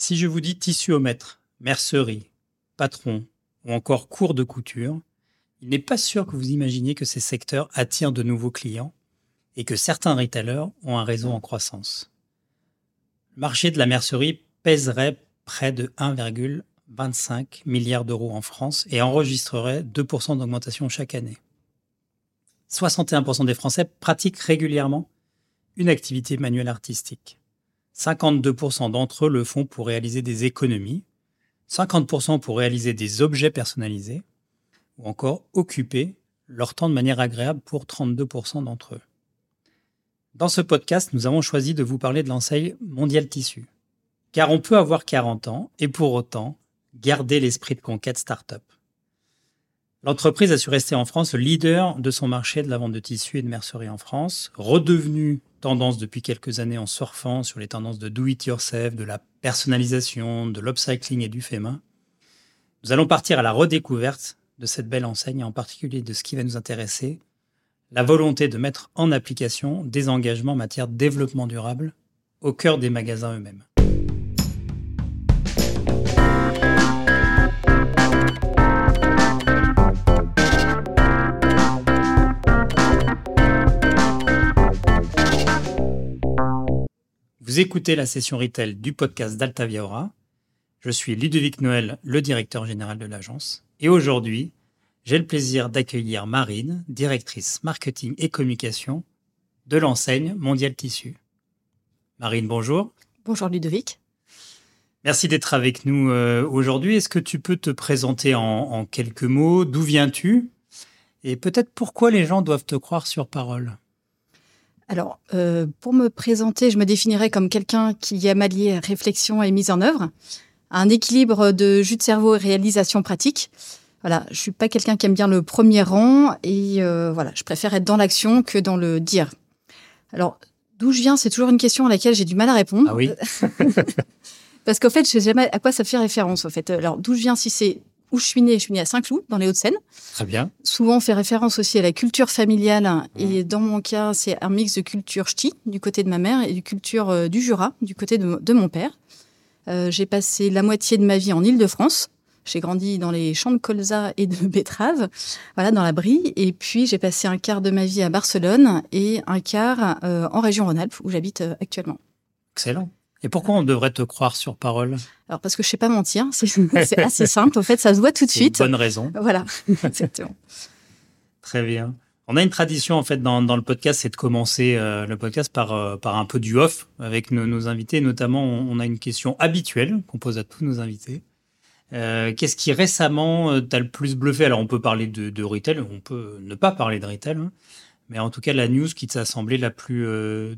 Si je vous dis tissuomètre, mercerie, patron ou encore cours de couture, il n'est pas sûr que vous imaginiez que ces secteurs attirent de nouveaux clients et que certains retailers ont un réseau en croissance. Le marché de la mercerie pèserait près de 1,25 milliard d'euros en France et enregistrerait 2% d'augmentation chaque année. 61% des Français pratiquent régulièrement une activité manuelle artistique. 52% d'entre eux le font pour réaliser des économies, 50% pour réaliser des objets personnalisés, ou encore occuper leur temps de manière agréable pour 32% d'entre eux. Dans ce podcast, nous avons choisi de vous parler de l'enseigne Mondial Tissu. Car on peut avoir 40 ans et pour autant garder l'esprit de conquête start-up. L'entreprise a su rester en France le leader de son marché de la vente de tissus et de mercerie en France, redevenu tendance depuis quelques années en surfant sur les tendances de do-it-yourself, de la personnalisation, de l'upcycling et du fait. Nous allons partir à la redécouverte de cette belle enseigne, et en particulier de ce qui va nous intéresser, la volonté de mettre en application des engagements en matière de développement durable au cœur des magasins eux-mêmes. Vous écoutez la session retail du podcast d'Altavia Aura. Je suis Ludovic Noël, le directeur général de l'agence. Et aujourd'hui, j'ai le plaisir d'accueillir Marine, directrice marketing et communication de l'enseigne Mondial Tissu. Marine, bonjour. Bonjour Ludovic. Merci d'être avec nous euh, aujourd'hui. Est-ce que tu peux te présenter en, en quelques mots? D'où viens-tu? Et peut-être pourquoi les gens doivent te croire sur parole? Alors, euh, pour me présenter, je me définirais comme quelqu'un qui a allié réflexion et mise en œuvre, un équilibre de jus de cerveau et réalisation pratique. Voilà, je suis pas quelqu'un qui aime bien le premier rang et euh, voilà, je préfère être dans l'action que dans le dire. Alors, d'où je viens, c'est toujours une question à laquelle j'ai du mal à répondre. Ah oui. Parce qu'en fait, je sais jamais à quoi ça fait référence. En fait, alors d'où je viens, si c'est où je suis née, je suis née à Saint-Cloud, dans les Hauts-de-Seine. Très bien. Souvent, on fait référence aussi à la culture familiale. Et dans mon cas, c'est un mix de culture ch'ti, du côté de ma mère, et de culture euh, du Jura, du côté de, de mon père. Euh, j'ai passé la moitié de ma vie en Île-de-France. J'ai grandi dans les champs de colza et de betteraves, voilà, dans la Brie. Et puis, j'ai passé un quart de ma vie à Barcelone et un quart euh, en région Rhône-Alpes, où j'habite actuellement. Excellent. Et pourquoi on devrait te croire sur parole? Alors parce que je sais pas mentir, c'est assez simple. En fait, ça se voit tout de suite. Une bonne raison. Voilà, exactement. Très bien. On a une tradition en fait dans, dans le podcast, c'est de commencer euh, le podcast par, euh, par un peu du off avec nos, nos invités. Notamment, on, on, a une question habituelle qu'on pose à tous nos invités. Euh, Qu'est-ce qui récemment t'a le plus bluffé? Alors, on peut parler de, de retail, on peut ne pas parler de retail, hein, mais en tout cas, la news qui t'a semblé la plus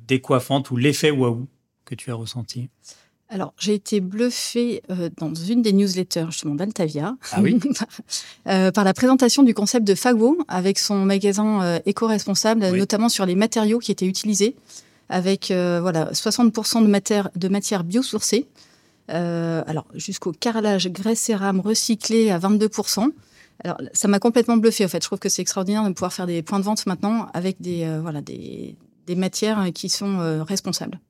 décoiffante ou l'effet waouh? Que tu as ressenti alors, j'ai été bluffée euh, dans une des newsletters justement d'Altavia ah oui euh, par la présentation du concept de Fago avec son magasin euh, éco-responsable, Oui. notamment sur les matériaux qui étaient utilisés, avec voilà 60% de matière, de matière biosourcée. Alors, jusqu'au carrelage graisse et rame recyclé à 22%. Alors, ça m'a complètement bluffé en fait. Je trouve que c'est extraordinaire de pouvoir faire des points de vente maintenant avec des, voilà, des, des matières qui sont responsables.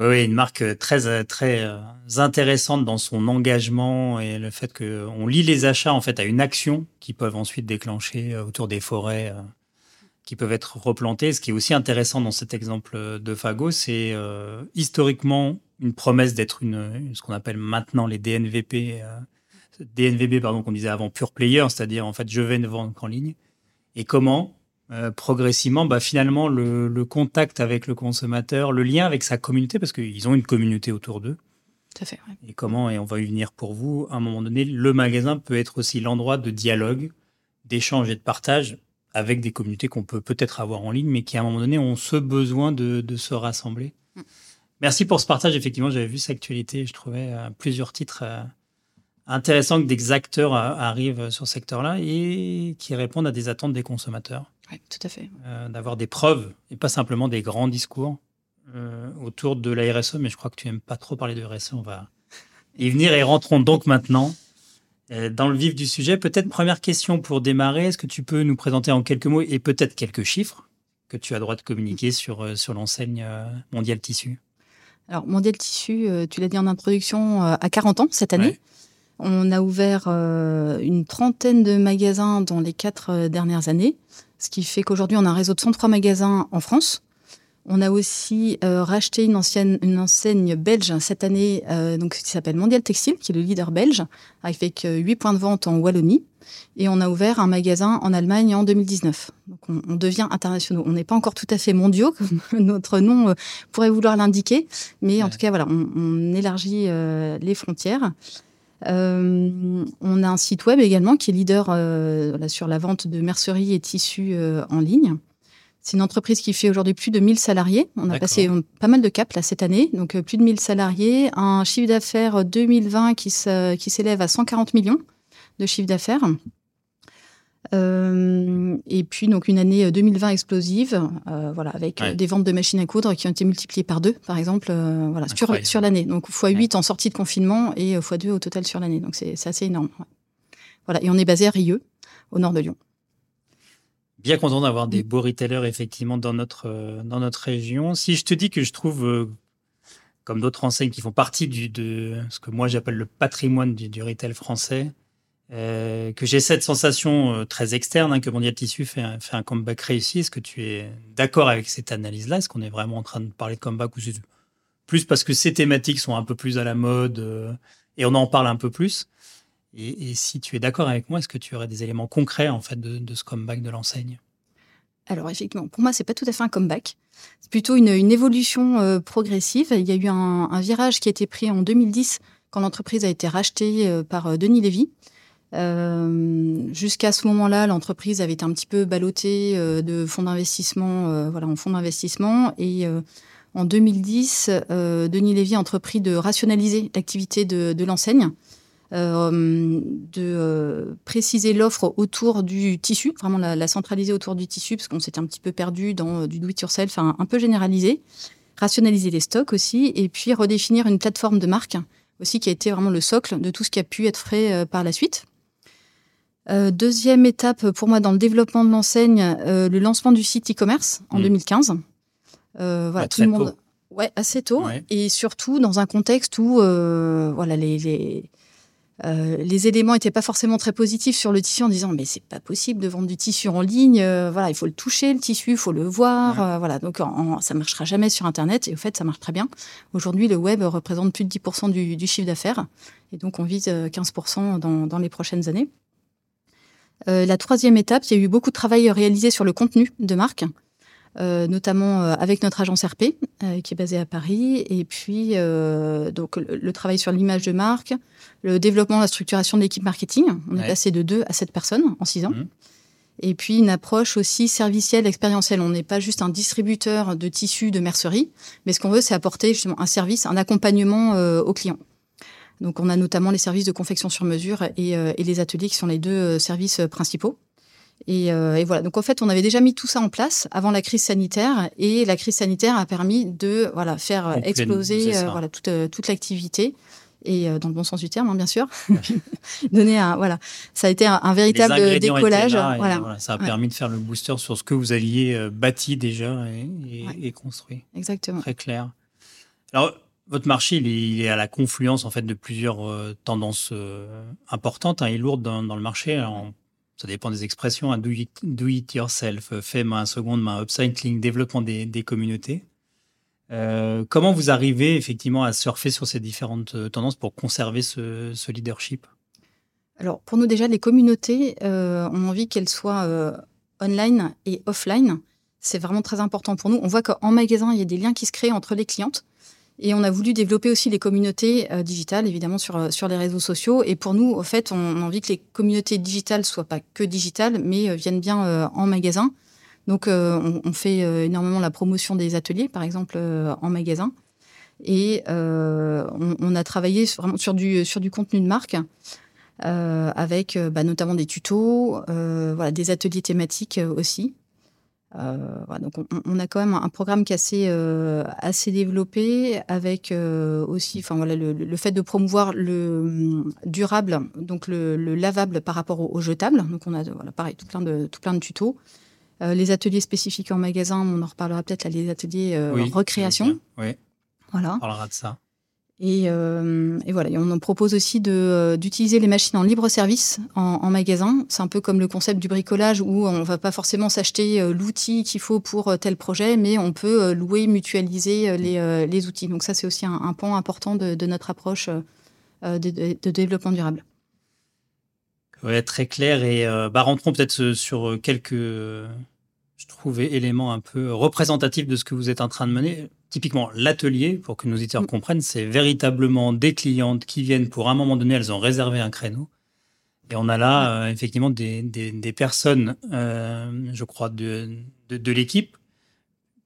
Oui, une marque euh, très euh, euh, intéressante dans son engagement et le fait que on lie les achats en fait à une action qui peuvent ensuite déclencher autour des forêts qui peuvent être replantées. Ce qui est aussi intéressant dans cet exemple de Fago, c'est historiquement une promesse d'être ce qu'on appelle maintenant les DNVP, DNVB pardon qu'on disait avant pure player, c'est-à-dire en fait je vais ne vendre qu'en ligne. Et comment euh, progressivement, bah, finalement, le, le contact avec le consommateur, le lien avec sa communauté, parce qu'ils ont une communauté autour d'eux, Tout à fait. ouais. et comment, et on va y venir pour vous, à un moment donné, le magasin peut être aussi l'endroit de dialogue, d'échange et de partage avec des communautés qu'on peut peut-être avoir en ligne, mais qui, à un moment donné, ont ce besoin de, de se rassembler. Mm. Merci pour ce partage. Effectivement, j'avais vu cette actualité. Je trouvais euh, plusieurs titres euh, intéressants que des acteurs arrivent sur ce secteur-là et qui répondent à des attentes des consommateurs Ouais, tout à fait. euh, d'avoir des preuves et pas simplement des grands discours euh, autour de la RSE, mais je crois que tu n'aimes pas trop parler de RSE. On va y venir et rentrons donc maintenant euh, dans le vif du sujet. Peut-être première question pour démarrer. Est-ce que tu peux nous présenter en quelques mots et peut-être quelques chiffres que tu as droit de communiquer sur, sur l'enseigne mondiale tissu? Alors, Mondial Tissu, tu l'as dit en introduction, à 40 ans cette année. On a ouvert une trentaine de magasins dans les quatre dernières années, ce qui fait qu'aujourd'hui, on a un réseau de 103 magasins en France. On a aussi euh, racheté une, ancienne, une enseigne belge cette année euh, donc, qui s'appelle Mondial Textile, qui est le leader belge, avec euh, 8 points de vente en Wallonie. Et on a ouvert un magasin en Allemagne en 2019. Donc on, on devient internationaux. On n'est pas encore tout à fait mondiaux, comme notre nom euh, pourrait vouloir l'indiquer. Mais en tout cas, voilà, on, on élargit euh, les frontières. Euh, on a un site web également qui est leader voilà, sur la vente de merceries et tissus en ligne. C'est une entreprise qui fait aujourd'hui plus de 1000 salariés. On a passé pas mal de caps là cette année, donc euh, plus de 1000 salariés, un chiffre d'affaires 2020 qui s'élève à 140 millions de chiffre d'affaires. Euh, et puis donc une année 2020 euh, explosive, euh, voilà, avec des ventes de machines à coudre qui ont été multipliées par deux, par exemple, voilà, sur, sur l'année. Donc x 8 en sortie de confinement et x 2 au total sur l'année. Donc c'est assez énorme. Voilà, et on est basé à Rieux, au nord de Lyon bien content d'avoir des beaux retailers effectivement dans notre dans notre région. Si je te dis que je trouve comme d'autres enseignes qui font partie du de ce que moi j'appelle le patrimoine du, du retail français, euh, que j'ai cette sensation euh, très externe hein, que Mondial Tissu fait un, comeback réussi. Est-ce que tu es d'accord avec cette analyse-là? Est-ce qu'on est vraiment en train de parler de comeback ou plus parce que ces thématiques sont un peu plus à la mode et on en parle un peu plus? Et, si tu es d'accord avec moi, est-ce que tu aurais des éléments concrets en fait de, ce comeback de l'enseigne? Alors effectivement, pour moi, c'est pas tout à fait un comeback. C'est plutôt une, évolution euh, progressive. Il y a eu un, virage qui a été pris en 2010 quand l'entreprise a été rachetée euh, par euh, Denis Lévy. Jusqu'à ce moment-là, l'entreprise avait été un petit peu ballottée de fonds d'investissement, voilà, en fonds d'investissement. Et en 2010, Denis Lévy a entrepris de rationaliser l'activité de, de l'enseigne euh, de euh, préciser l'offre autour du tissu, vraiment la, centraliser autour du tissu, parce qu'on s'était un petit peu perdu dans euh, du do-it-yourself, un, un peu généralisé, rationaliser les stocks aussi, et puis redéfinir une plateforme de marque aussi qui a été vraiment le socle de tout ce qui a pu être fait par la suite. Deuxième étape pour moi dans le développement de l'enseigne, le lancement du site e-commerce en 2015. Mmh. voilà, tout le monde. Ouais, assez tôt. Et surtout dans un contexte où voilà, les, les, euh, les éléments n'étaient pas forcément très positifs sur le tissu en disant mais c'est pas possible de vendre du tissu en ligne euh, voilà il faut le toucher le tissu il faut le voir euh, voilà donc en, ça marchera jamais sur internet et au fait ça marche très bien aujourd'hui le web représente plus de 10% du, chiffre d'affaires et donc on vise 15% dans, dans, les prochaines années la troisième étape il y a eu beaucoup de travail réalisé sur le contenu de marque euh, notamment euh, avec notre agence RP euh, qui est basée à Paris, et puis donc le, travail sur l'image de marque, le développement, la structuration de l'équipe marketing. On est passé de 2 à 7 personnes en 6 ans. Mmh. Et puis une approche aussi servicielle, expérientielle. On n'est pas juste un distributeur de tissus de mercerie, mais ce qu'on veut, c'est apporter justement un service, un accompagnement aux clients. Donc on a notamment les services de confection sur mesure et, et les ateliers qui sont les deux services principaux. Euh, et, voilà. Donc en fait, on avait déjà mis tout ça en place avant la crise sanitaire, et la crise sanitaire a permis de voilà faire exploser euh, voilà toute euh, toute l'activité et dans le bon sens du terme, hein, bien sûr. Donner un voilà, ça a été un, véritable décollage. voilà. Ça a permis de faire le booster sur ce que vous alliez bâti déjà et, construit. Exactement. Très clair. Alors votre marché, il est, à la confluence en fait de plusieurs tendances importantes hein, et lourdes dans, dans le marché. Alors, ça dépend des expressions, un do, it, yourself, euh, fait main seconde main, upcycling, développement des, communautés. Euh, comment vous arrivez effectivement à surfer sur ces différentes euh, tendances pour conserver ce, leadership? Alors pour nous déjà, les communautés, on a envie qu'elles soient online et offline. C'est vraiment très important pour nous. On voit qu'en magasin, il y a des liens qui se créent entre les clientes. Et on a voulu développer aussi les communautés euh, digitales, évidemment, sur, euh, sur les réseaux sociaux. Et pour nous, au fait, on, a envie que les communautés digitales soient pas que digitales, mais euh, viennent bien en magasin. Donc, on, fait énormément la promotion des ateliers, par exemple, en magasin. Et on, a travaillé vraiment sur du, sur du contenu de marque. avec bah, notamment des tutos, voilà, des ateliers thématiques aussi. Euh, donc on, a quand même un programme qui est assez, euh, assez développé avec euh, aussi enfin voilà, le, fait de promouvoir le hum, durable, donc le, lavable par rapport au, jetable. Donc on a voilà, pareil, tout plein de, tout plein de tutos. les ateliers spécifiques en magasin, on en reparlera peut-être, les ateliers recréation. Voilà. On parlera de ça. Et, euh, et, voilà, et on en propose aussi euh, d'utiliser les machines en libre service en, en magasin. C'est un peu comme le concept du bricolage où on va pas forcément s'acheter euh, l'outil qu'il faut pour tel projet, mais on peut louer, mutualiser les, les outils. Donc ça, c'est aussi un, un, point important de, de notre approche de, de, développement durable. Ouais, très clair. Et bah, rentrons peut-être sur quelques, je trouvais, éléments un peu représentatifs de ce que vous êtes en train de mener typiquement l'atelier, pour que nos auditeurs mm. comprennent, c'est véritablement des clientes qui viennent pour un moment donné, elles ont réservé un créneau. Et on a là, euh, effectivement, des, des, personnes, euh, je crois, de, de, l'équipe.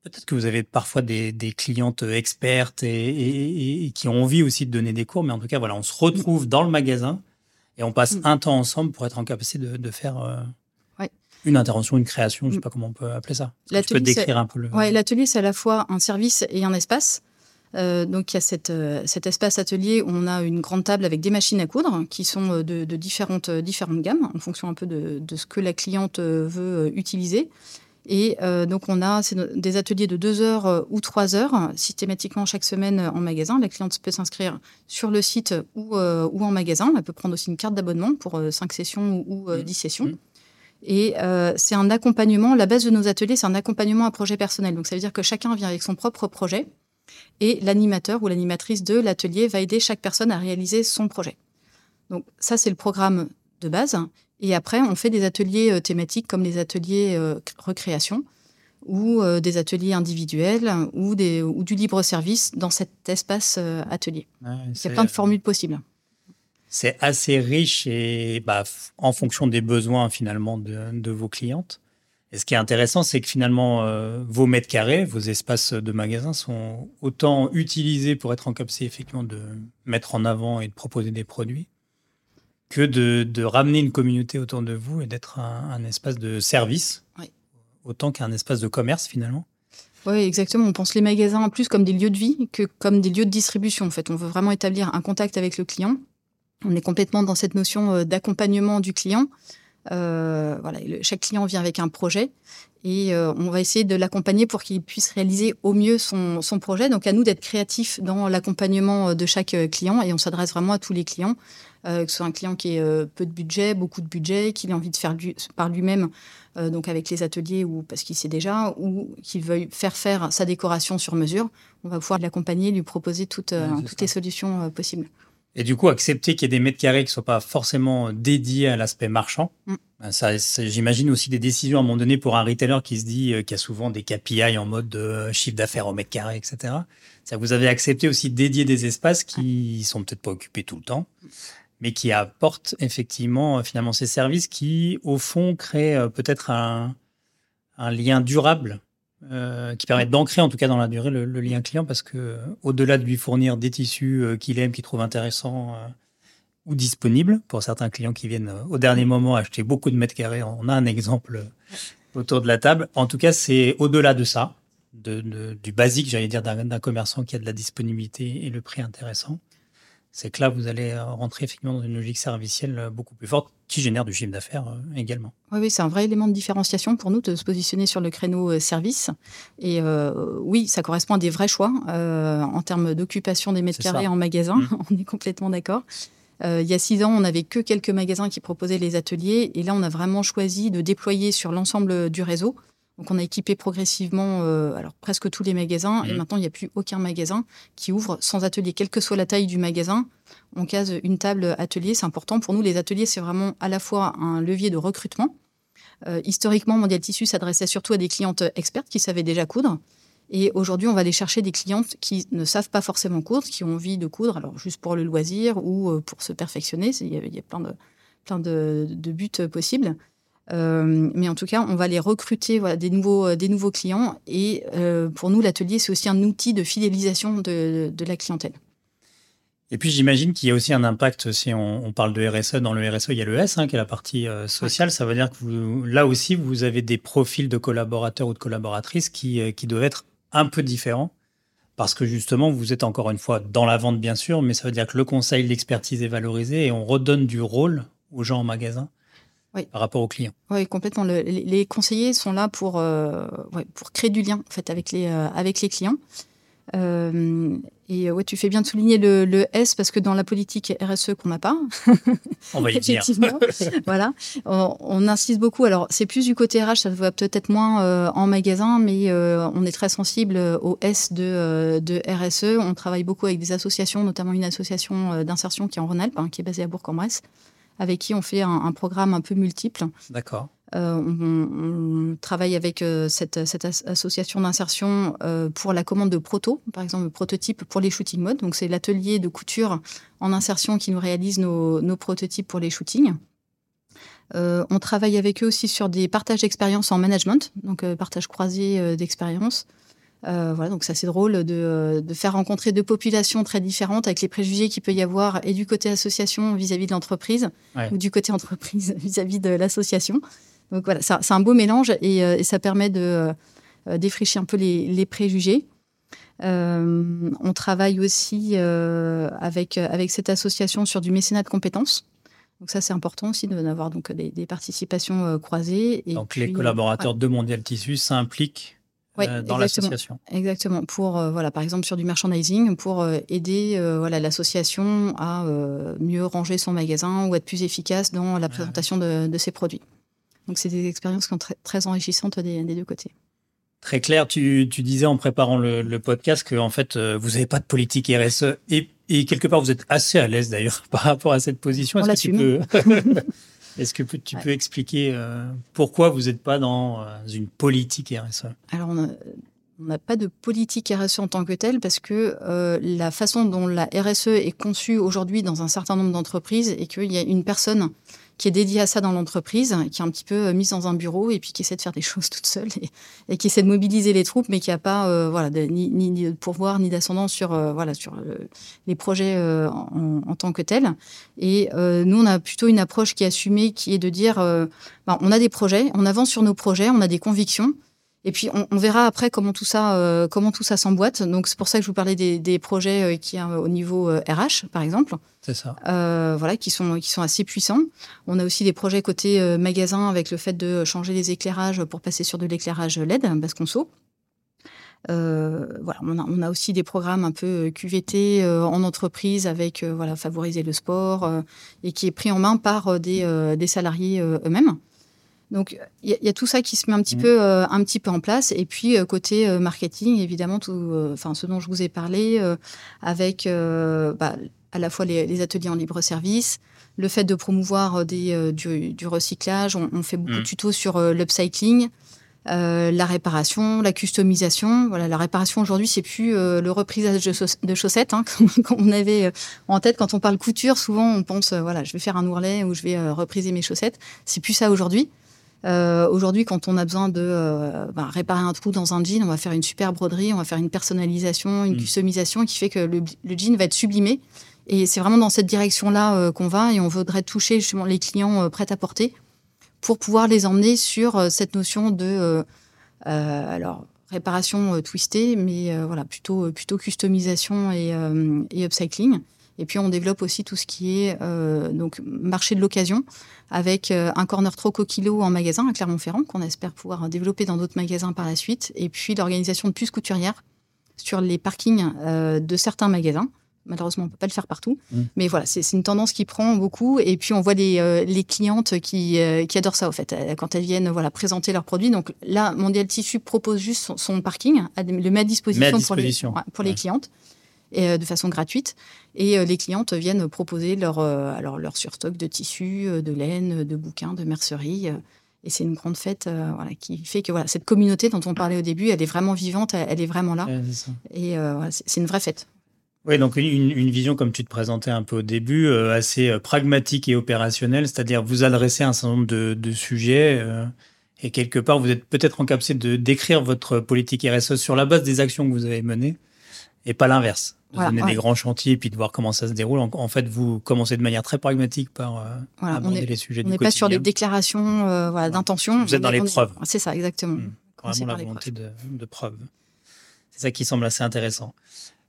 Peut-être que vous avez parfois des, des clientes expertes et, et, qui ont envie aussi de donner des cours, mais en tout cas, voilà, on se retrouve dans le magasin et on passe mm. un temps ensemble pour être en capacité de, de faire euh, une intervention, une création, je ne sais pas comment on peut appeler ça. Tu peux décrire un peu le. Ouais, l'atelier, c'est à la fois un service et un espace. Euh, donc il y a cette, euh, cet espace atelier où on a une grande table avec des machines à coudre qui sont euh, de, différentes, différentes gammes en fonction un peu de, ce que la cliente veut utiliser. Et donc on a des ateliers de 2 heures ou 3 heures systématiquement chaque semaine en magasin. La cliente peut s'inscrire sur le site ou, ou en magasin. Elle peut prendre aussi une carte d'abonnement pour 5 sessions ou, 10 mmh. sessions. Mmh. Et euh, c'est un accompagnement, la base de nos ateliers, c'est un accompagnement à projet personnel. Donc ça veut dire que chacun vient avec son propre projet et l'animateur ou l'animatrice de l'atelier va aider chaque personne à réaliser son projet. Donc ça, c'est le programme de base. Et après, on fait des ateliers euh, thématiques comme les ateliers euh, recréation ou des ateliers individuels ou, des, ou du libre service dans cet espace atelier. Il y a plein de formules possibles c'est assez riche et bah, en fonction des besoins finalement de, vos clientes. Et ce qui est intéressant, c'est que finalement, euh, vos mètres carrés, vos espaces de magasin sont autant utilisés pour être en capacité effectivement de mettre en avant et de proposer des produits que de, ramener une communauté autour de vous et d'être un, espace de service, autant qu'un espace de commerce finalement. Oui, exactement. On pense les magasins plus comme des lieux de vie que comme des lieux de distribution. En fait, on veut vraiment établir un contact avec le client on est complètement dans cette notion euh, d'accompagnement du client. Euh, voilà, chaque client vient avec un projet et euh, on va essayer de l'accompagner pour qu'il puisse réaliser au mieux son, projet. Donc à nous d'être créatifs dans l'accompagnement de chaque client et on s'adresse vraiment à tous les clients, que ce soit un client qui ait peu de budget, beaucoup de budget, qu'il ait envie de faire par lui-même, donc avec les ateliers ou parce qu'il sait déjà, ou qu'il veuille faire faire sa décoration sur mesure. On va pouvoir l'accompagner, lui proposer toutes, toutes les solutions possibles. Et du coup, accepter qu'il y ait des mètres carrés qui ne soient pas forcément dédiés à l'aspect marchand, mm. ben, ça, j'imagine aussi des décisions à un moment donné pour un retailer qui se dit euh, qu'il y a souvent des KPI en mode de euh, chiffre d'affaires au mètre carré, etc. Ça, vous avez accepté aussi de dédier des espaces qui ne sont peut-être pas occupés tout le temps, mais qui apportent effectivement euh, finalement ces services qui, au fond, créent peut-être un, un lien durable euh, qui permettent d'ancrer en tout cas dans la durée le, lien client parce que au-delà de lui fournir des tissus euh, qu'il aime, qu'il trouve intéressants euh, ou disponibles pour certains clients qui viennent au dernier moment acheter beaucoup de mètres carrés, on a un exemple autour de la table. En tout cas, c'est au-delà de ça, de, du basique, j'allais dire, d'un commerçant qui a de la disponibilité et le prix intéressant c'est que là, vous allez euh, rentrer effectivement dans une logique servicielle euh, beaucoup plus forte qui génère du chiffre d'affaires euh, également. Oui, oui c'est un vrai élément de différenciation pour nous de se positionner sur le créneau service. Et oui, ça correspond à des vrais choix en termes d'occupation des mètres carrés en magasin. Mmh. on est complètement d'accord. il y a six ans, on n'avait que quelques magasins qui proposaient les ateliers. Et là, on a vraiment choisi de déployer sur l'ensemble du réseau donc on a équipé progressivement euh, alors presque tous les magasins et mmh. maintenant il n'y a plus aucun magasin qui ouvre sans atelier, quelle que soit la taille du magasin. On case une table atelier, c'est important pour nous. Les ateliers, c'est vraiment à la fois un levier de recrutement. Euh, historiquement, Mondial Tissu s'adressait surtout à des clientes expertes qui savaient déjà coudre. Et aujourd'hui, on va aller chercher des clientes qui ne savent pas forcément coudre, qui ont envie de coudre, alors juste pour le loisir ou euh, pour se perfectionner. Il y a, plein de, plein de buts possibles. Euh, mais en tout cas, on va les recruter voilà, des, nouveaux, euh, des nouveaux clients. Et euh, pour nous, l'atelier, c'est aussi un outil de fidélisation de, de la clientèle. Et puis j'imagine qu'il y a aussi un impact, si on, parle de RSE, dans le RSE, il y a le S, hein, qui est la partie sociale. Ça veut dire que vous, là aussi, vous avez des profils de collaborateurs ou de collaboratrices qui, qui doivent être un peu différents. Parce que justement, vous êtes encore une fois dans la vente, bien sûr, mais ça veut dire que le conseil, l'expertise est valorisé et on redonne du rôle aux gens en magasin par rapport aux clients. Oui, complètement. les conseillers sont là pour, euh, pour créer du lien en fait, avec, les, euh, avec les clients. Euh, et ouais, tu fais bien de souligner le, le, S parce que dans la politique RSE qu'on n'a pas, on va y effectivement, voilà, on, on, insiste beaucoup. Alors c'est plus du côté RH, ça va peut-être moins euh, en magasin, mais euh, on est très sensible au S de, de, RSE. On travaille beaucoup avec des associations, notamment une association d'insertion qui est en Rhône-Alpes, hein, qui est basée à Bourg-en-Bresse, avec qui on fait un, un programme un peu multiple. D'accord. Euh, on, on, travaille avec euh, cette, cette as association d'insertion euh, pour la commande de proto, par exemple le prototype pour les shooting modes. Donc c'est l'atelier de couture en insertion qui nous réalise nos, nos prototypes pour les shootings. On travaille avec eux aussi sur des partages d'expériences en management, donc partage croisé d'expériences. Voilà, donc ça c'est drôle de, de, faire rencontrer deux populations très différentes avec les préjugés qu'il peut y avoir et du côté association vis-à-vis -vis de l'entreprise ouais. ou du côté entreprise vis-à-vis -vis de l'association. Donc voilà, c'est un beau mélange et, euh, et ça permet de euh, défricher un peu les, les préjugés. Euh, on travaille aussi euh, avec, avec cette association sur du mécénat de compétences. Donc ça, c'est important aussi d'avoir donc des, des participations euh, croisées. Et donc puis, les collaborateurs ouais. de Mondial Tissu s'impliquent ouais, dans l'association. Exactement. Pour euh, voilà, par exemple sur du merchandising, pour euh, aider euh, voilà l'association à mieux ranger son magasin ou être plus efficace dans la présentation de, de ses produits. Donc, c'est des expériences qui sont très, très enrichissantes des, des, deux côtés. Très clair. Tu, tu disais en préparant le, le podcast que en fait, euh, vous n'avez pas de politique RSE et, et, quelque part, vous êtes assez à l'aise d'ailleurs par rapport à cette position. Est-ce que tu peux, est-ce que tu ouais. peux expliquer euh, pourquoi vous n'êtes pas dans euh, une politique RSE Alors, on n'a pas de politique RSE en tant que telle parce que euh, la façon dont la RSE est conçue aujourd'hui dans un certain nombre d'entreprises et qu'il y a une personne qui est dédiée à ça dans l'entreprise, qui est un petit peu mise dans un bureau et puis qui essaie de faire des choses toute seule et, qui essaie de mobiliser les troupes, mais qui n'a pas euh, voilà, ni, ni, de pouvoir ni d'ascendant sur, euh, voilà, sur le, les projets euh, en, tant que tels. Et euh, nous, on a plutôt une approche qui est assumée, qui est de dire, ben, on a des projets, on avance sur nos projets, on a des convictions, et puis on, on, verra après comment tout ça, euh, comment tout ça s'emboîte. Donc c'est pour ça que je vous parlais des, des projets euh, qui euh, au niveau RH par exemple. C'est ça. Euh, voilà, qui sont qui sont assez puissants. On a aussi des projets côté euh, magasin avec le fait de changer les éclairages pour passer sur de l'éclairage LED, qu'on saut. voilà, on a, on a, aussi des programmes un peu QVT en entreprise avec voilà favoriser le sport et qui est pris en main par des, des salariés eux-mêmes. Donc il y, y, a tout ça qui se met un petit mmh. peu euh, un petit peu en place et puis euh, côté euh, marketing évidemment tout enfin ce dont je vous ai parlé avec bah, à la fois les, les, ateliers en libre service, le fait de promouvoir des, du, du, recyclage, on, on, fait beaucoup mmh. de tutos sur l'upcycling. La réparation, la customisation. Voilà, la réparation aujourd'hui, c'est plus le reprisage de, chaussettes hein, qu'on avait en tête quand on parle couture. Souvent, on pense voilà, je vais faire un ourlet ou je vais repriser mes chaussettes. C'est plus ça aujourd'hui. Euh, Aujourd'hui, quand on a besoin de euh, bah, réparer un trou dans un jean, on va faire une super broderie, on va faire une personnalisation, une mmh. customisation qui fait que le, le, jean va être sublimé. Et c'est vraiment dans cette direction-là euh, qu'on va et on voudrait toucher justement les clients prêts à porter pour pouvoir les emmener sur cette notion de alors réparation twistée, mais voilà plutôt plutôt customisation et, et upcycling. Et puis on développe aussi tout ce qui est euh, donc marché de l'occasion avec euh, un corner troc kilo en magasin à Clermont-Ferrand qu'on espère pouvoir développer dans d'autres magasins par la suite. Et puis l'organisation de puces couturières sur les parkings euh, de certains magasins. Malheureusement, on peut pas le faire partout, mmh. mais voilà, c'est une tendance qui prend beaucoup. Et puis on voit les, les clientes qui, qui adorent ça, au fait, quand elles viennent voilà présenter leurs produits. Donc là, Mondial Tissu propose juste son, son parking, le met à disposition, met à disposition. pour les, pour les clientes et, euh, de façon gratuite. Et euh, les clientes viennent proposer leur, euh, alors leur surstock de tissus, de laine, de bouquins, de mercerie. Et c'est une grande fête voilà, qui fait que voilà, cette communauté dont on parlait au début, elle est vraiment vivante, elle, elle est vraiment là. et voilà, c'est une vraie fête. Oui, donc une, une, vision, comme tu te présentais un peu au début, euh, assez pragmatique et opérationnelle, c'est-à-dire vous adressez un certain nombre de, de sujets et quelque part vous êtes peut-être en capacité de décrire votre politique RSE sur la base des actions que vous avez menées et pas l'inverse de voilà, donner ouais. des grands chantiers et puis de voir comment ça se déroule. En, en, fait, vous commencez de manière très pragmatique par euh, voilà, aborder est, les sujets on du On n'est pas sur les déclarations euh, voilà, d'intention. Vous êtes dans les preuves. C'est ça, exactement. Mmh. Vraiment la volonté de, de preuves. C'est ça qui semble assez intéressant.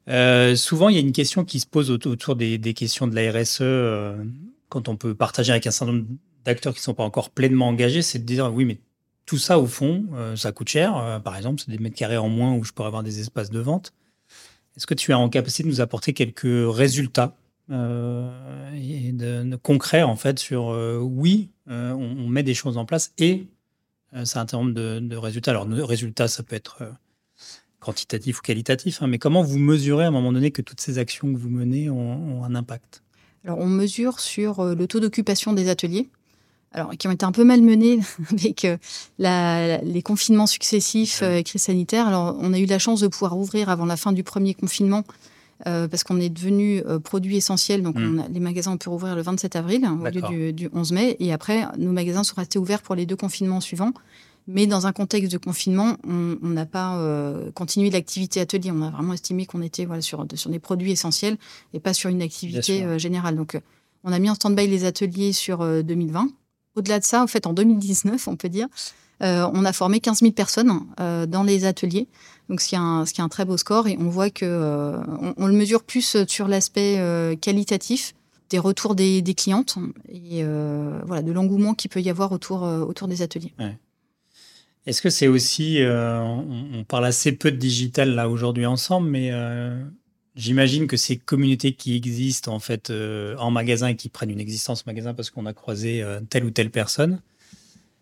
Euh, souvent, il y a une question qui se pose autour des, des questions de la RSE euh, quand on peut partager avec un certain nombre d'acteurs qui ne sont pas encore pleinement engagés, c'est de dire oui, mais tout ça, au fond, ça coûte cher. Par exemple, c'est des mètres carrés en moins où je pourrais avoir des espaces de vente. Est-ce que tu es en capacité de nous apporter quelques résultats euh, et de, concrets en fait sur oui, on, met des choses en place et c'est un terme de, de résultats. Alors, résultats, ça peut être quantitatif ou qualitatif, hein, mais comment vous mesurez à un moment donné que toutes ces actions que vous menez ont, un impact? Alors, on mesure sur euh, le taux d'occupation des ateliers. Alors, qui ont été un peu malmenés avec euh, les confinements successifs, et euh, crise sanitaire. Alors, on a eu la chance de pouvoir ouvrir avant la fin du premier confinement parce qu'on est devenu produit essentiel. Donc, hmm. les magasins ont pu rouvrir le 27 avril au lieu du, du, 11 mai. Et après, nos magasins sont restés ouverts pour les deux confinements suivants. Mais dans un contexte de confinement, on n'a pas euh, continué l'activité atelier. On a vraiment estimé qu'on était voilà, sur, sur des produits essentiels et pas sur une activité euh, générale. Donc, euh, on a mis en stand-by les ateliers sur 2020. Au-delà de ça, en fait, en 2019, on peut dire, on a formé 15 000 personnes dans les ateliers. Donc, ce qui, est un, très beau score. Et on voit que on, le mesure plus sur l'aspect qualitatif des retours des, clientes et voilà, de l'engouement qu'il peut y avoir autour, des ateliers. Est-ce que c'est aussi, euh, on, parle assez peu de digital là aujourd'hui ensemble, mais euh, j'imagine que ces communautés qui existent en fait euh, en magasin et qui prennent une existence magasin parce qu'on a croisé telle ou telle personne.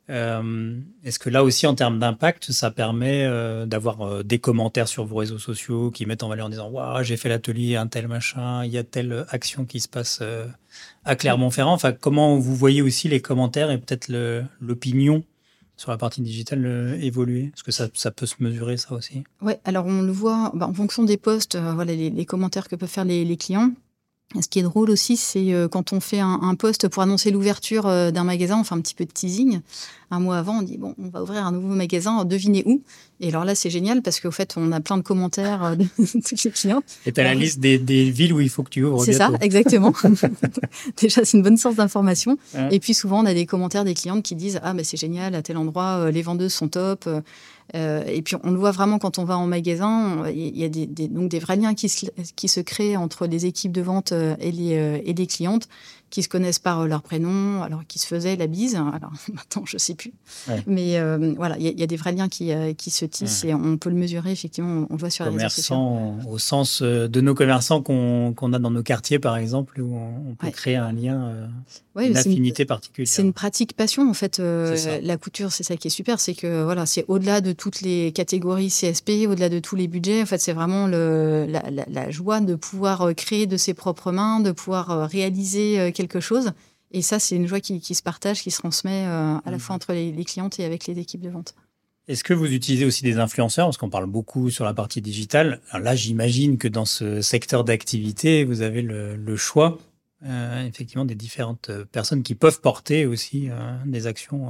Est-ce que là aussi, en termes d'impact, ça permet d'avoir des commentaires sur vos réseaux sociaux qui mettent en valeur en disant Waouh, j'ai fait l'atelier, un tel machin, il y a telle action qui se passe à Clermont-Ferrand. Enfin, comment vous voyez aussi les commentaires et peut-être l'opinion sur la partie digitale euh, évoluer? Est-ce que ça, ça, peut se mesurer, ça aussi. Oui, alors on le voit bah, en fonction des postes, euh, voilà, les, commentaires que peuvent faire les, clients. Ce qui est drôle aussi, c'est euh, quand on fait un, un poste pour annoncer l'ouverture d'un magasin, on fait un petit peu de teasing un mois avant, on dit bon, on va ouvrir un nouveau magasin, devinez où Et alors là, c'est génial parce qu'au fait, on a plein de commentaires euh, de tous les clients. Et tu as la liste des, villes où il faut que tu ouvres. C'est ça, exactement. Déjà, c'est une bonne source d'information. Et puis souvent, on a des commentaires des clientes qui disent ah mais c'est génial, à tel endroit, euh, les vendeuses sont top. Euh, et puis on le voit vraiment quand on va en magasin, il y a des, donc des vrais liens qui se, qui se créent entre les équipes de vente et les, et les clientes qui se connaissent par leur prénom, alors qui se faisaient la bise. Alors maintenant, je sais plus mais euh, voilà, il y, a des vrais liens qui, euh, qui se tissent et on peut le mesurer, effectivement, on le voit sur les réseaux sociaux. au sens euh, de nos commerçants qu'on a dans nos quartiers, par exemple, où on, peut créer un lien, une affinité particulière. C'est une pratique passion, en fait. la couture, c'est ça qui est super, c'est que voilà, c'est au-delà de toutes les catégories CSP, au-delà de tous les budgets. En fait, c'est vraiment le, la, la, joie de pouvoir créer de ses propres mains, de pouvoir réaliser quelque chose. Et ça, c'est une joie qui, se partage, qui se transmet euh, à la mmh. fois entre les, clientes et avec les équipes de vente. Est-ce que vous utilisez aussi des influenceurs? Parce qu'on parle beaucoup sur la partie digitale. là, j'imagine que dans ce secteur d'activité, vous avez le, choix, euh, effectivement, des différentes euh, personnes qui peuvent porter aussi des actions,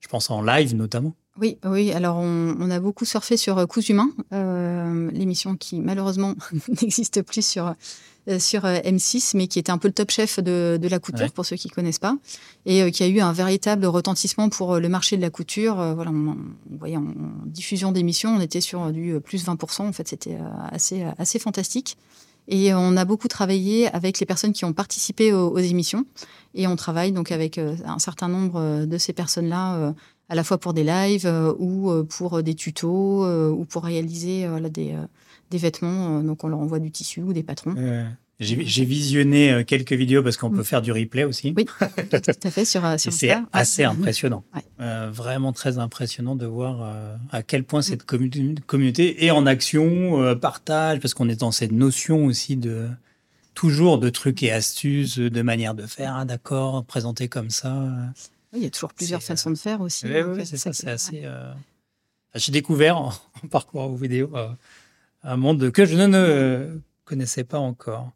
je pense en live notamment. Oui, oui. Alors, on, a beaucoup surfé sur Coups Humains, l'émission qui malheureusement n'existe plus sur euh, sur euh, M6, mais qui était un peu le top chef de, la couture, pour ceux qui connaissent pas, et euh, qui a eu un véritable retentissement pour le marché de la couture. voilà, on, voyait en, diffusion d'émissions, on était sur du plus 20%. En fait, c'était assez, assez fantastique. Et on a beaucoup travaillé avec les personnes qui ont participé aux, émissions. Et on travaille donc avec un certain nombre de ces personnes-là, à la fois pour des lives ou pour des tutos ou pour réaliser des, des vêtements. Euh, donc on leur envoie du tissu ou des patrons. J'ai visionné euh, quelques vidéos parce qu'on peut mm. faire du replay aussi. Oui, tout à fait sur, euh, sur C'est assez impressionnant. vraiment très impressionnant de voir à quel point cette communauté est en action, partage, parce qu'on est dans cette notion aussi de toujours de trucs et astuces, de manière de faire. Ah, D'accord, présenter comme ça. il y a toujours plusieurs façons de faire aussi. Oui, c'est ça, c'est assez. J'ai découvert en, en parcourant vos vidéos un monde que je ne connaissais pas encore.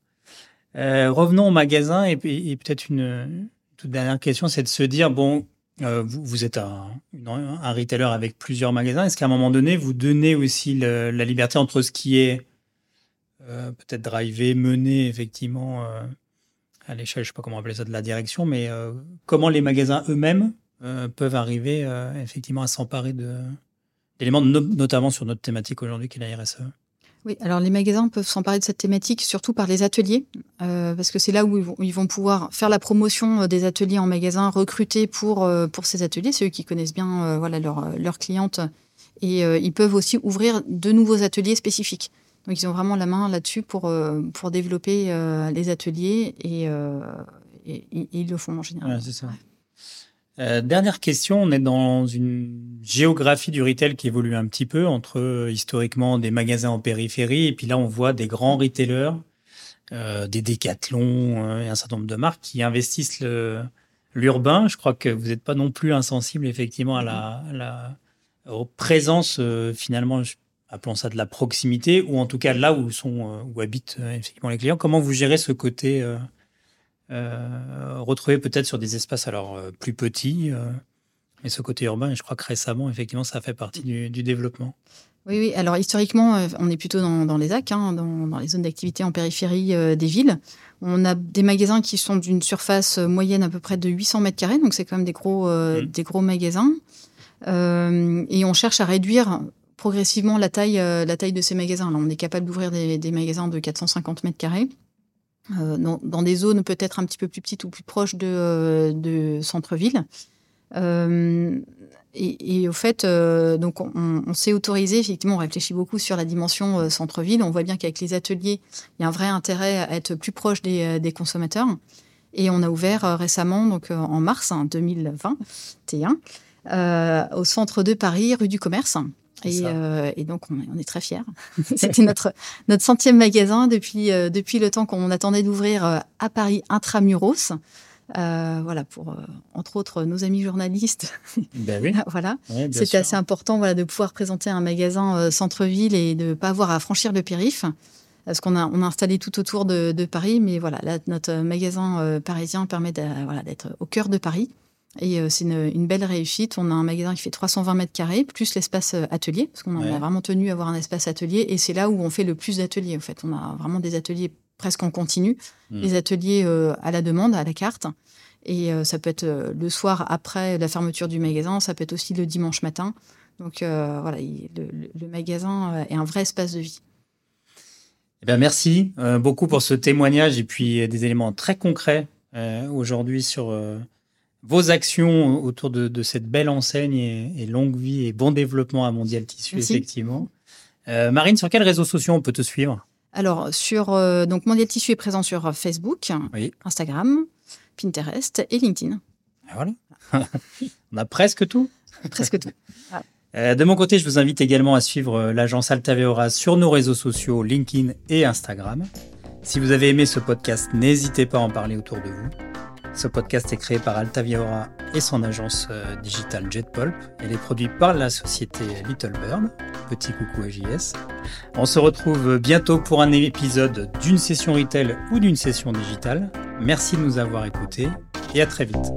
Euh, revenons au magasin et, peut-être une, toute dernière question, c'est de se dire bon, euh, vous, êtes un, un, retailer avec plusieurs magasins. Est-ce qu'à un moment donné, vous donnez aussi la liberté entre ce qui est euh, peut-être drivé, mené effectivement à l'échelle, je ne sais pas comment appeler ça, de la direction, mais comment les magasins eux-mêmes peuvent arriver effectivement à s'emparer d'éléments, notamment sur notre thématique aujourd'hui qui est la RSE oui, alors les magasins peuvent s'emparer de cette thématique surtout par les ateliers, euh, parce que c'est là où ils vont, pouvoir faire la promotion euh, des ateliers en magasin, recruter pour, euh, pour ces ateliers, ceux qui connaissent bien voilà, leurs clientes, et ils peuvent aussi ouvrir de nouveaux ateliers spécifiques. Donc ils ont vraiment la main là-dessus pour, pour développer les ateliers et, et, ils le font en général. c'est ça. Dernière question, on est dans une géographie du retail qui évolue un petit peu entre historiquement des magasins en périphérie et puis là on voit des grands retailers euh, des décathlons euh, et un certain nombre de marques qui investissent l'urbain. Je crois que vous n'êtes pas non plus insensible effectivement à la, la présence euh, finalement, appelons ça de la proximité, ou en tout cas là où sont où habitent effectivement les clients. Comment vous gérez ce côté retrouvé peut-être sur des espaces alors plus petits, mais ce côté urbain, et je crois que récemment effectivement ça fait partie du développement. Oui, oui. Alors historiquement, euh, on est plutôt dans, les ZAC, hein, dans, les zones d'activité en périphérie euh, des villes. On a des magasins qui sont d'une surface euh, moyenne à peu près de 800 mètres carrés, donc c'est quand même des gros, mmh. des gros magasins. et on cherche à réduire progressivement la taille, la taille de ces magasins. Là, on est capable d'ouvrir des, magasins de 450 mètres carrés. Dans, des zones peut-être un petit peu plus petites ou plus proches de, de centre-ville. Et, au fait, euh, donc on, s'est autorisé, effectivement, on réfléchit beaucoup sur la dimension euh, centre-ville. On voit bien qu'avec les ateliers, il y a un vrai intérêt à être plus proche des, euh, consommateurs. Et on a ouvert récemment, donc en mars 2021, hein, au centre de Paris, rue du Commerce. Et, donc, on est, très fiers. C'était notre, notre centième magasin depuis, depuis le temps qu'on attendait d'ouvrir à Paris intramuros. Euh, voilà, pour euh, entre autres nos amis journalistes. Ben oui. voilà, c'était assez important voilà, de pouvoir présenter un magasin euh, centre-ville et de ne pas avoir à franchir le périph. Parce qu'on a, on a installé tout autour de, Paris, mais voilà, notre magasin parisien permet d'être au cœur de Paris. Et c'est une, belle réussite. On a un magasin qui fait 320 mètres carrés, plus l'espace atelier, parce qu'on a vraiment tenu à avoir un espace atelier. Et c'est là où on fait le plus d'ateliers, en fait. On a vraiment des ateliers presque en continu, hmm. les ateliers euh, à la demande, à la carte. Et euh, ça peut être euh, le soir après la fermeture du magasin, ça peut être aussi le dimanche matin. Donc voilà, le, magasin est un vrai espace de vie. Eh bien, merci beaucoup pour ce témoignage et puis des éléments très concrets aujourd'hui sur vos actions autour de, cette belle enseigne et, longue vie et bon développement à Mondial Tissu, effectivement. Marine, sur quels réseaux sociaux on peut te suivre? Alors, sur, euh, donc Mondial Tissu est présent sur Facebook, Instagram, Pinterest et LinkedIn. voilà. On a presque tout. Presque tout. Euh, de mon côté, je vous invite également à suivre euh, l'agence Altaveora sur nos réseaux sociaux LinkedIn et Instagram. Si vous avez aimé ce podcast, n'hésitez pas à en parler autour de vous. Ce podcast est créé par Altaviora et son agence euh, digitale JetPulp. Il est produit par la société Little Bird. Petit coucou à JS. On se retrouve bientôt pour un épisode d'une session retail ou d'une session digitale. Merci de nous avoir écoutés et à très vite.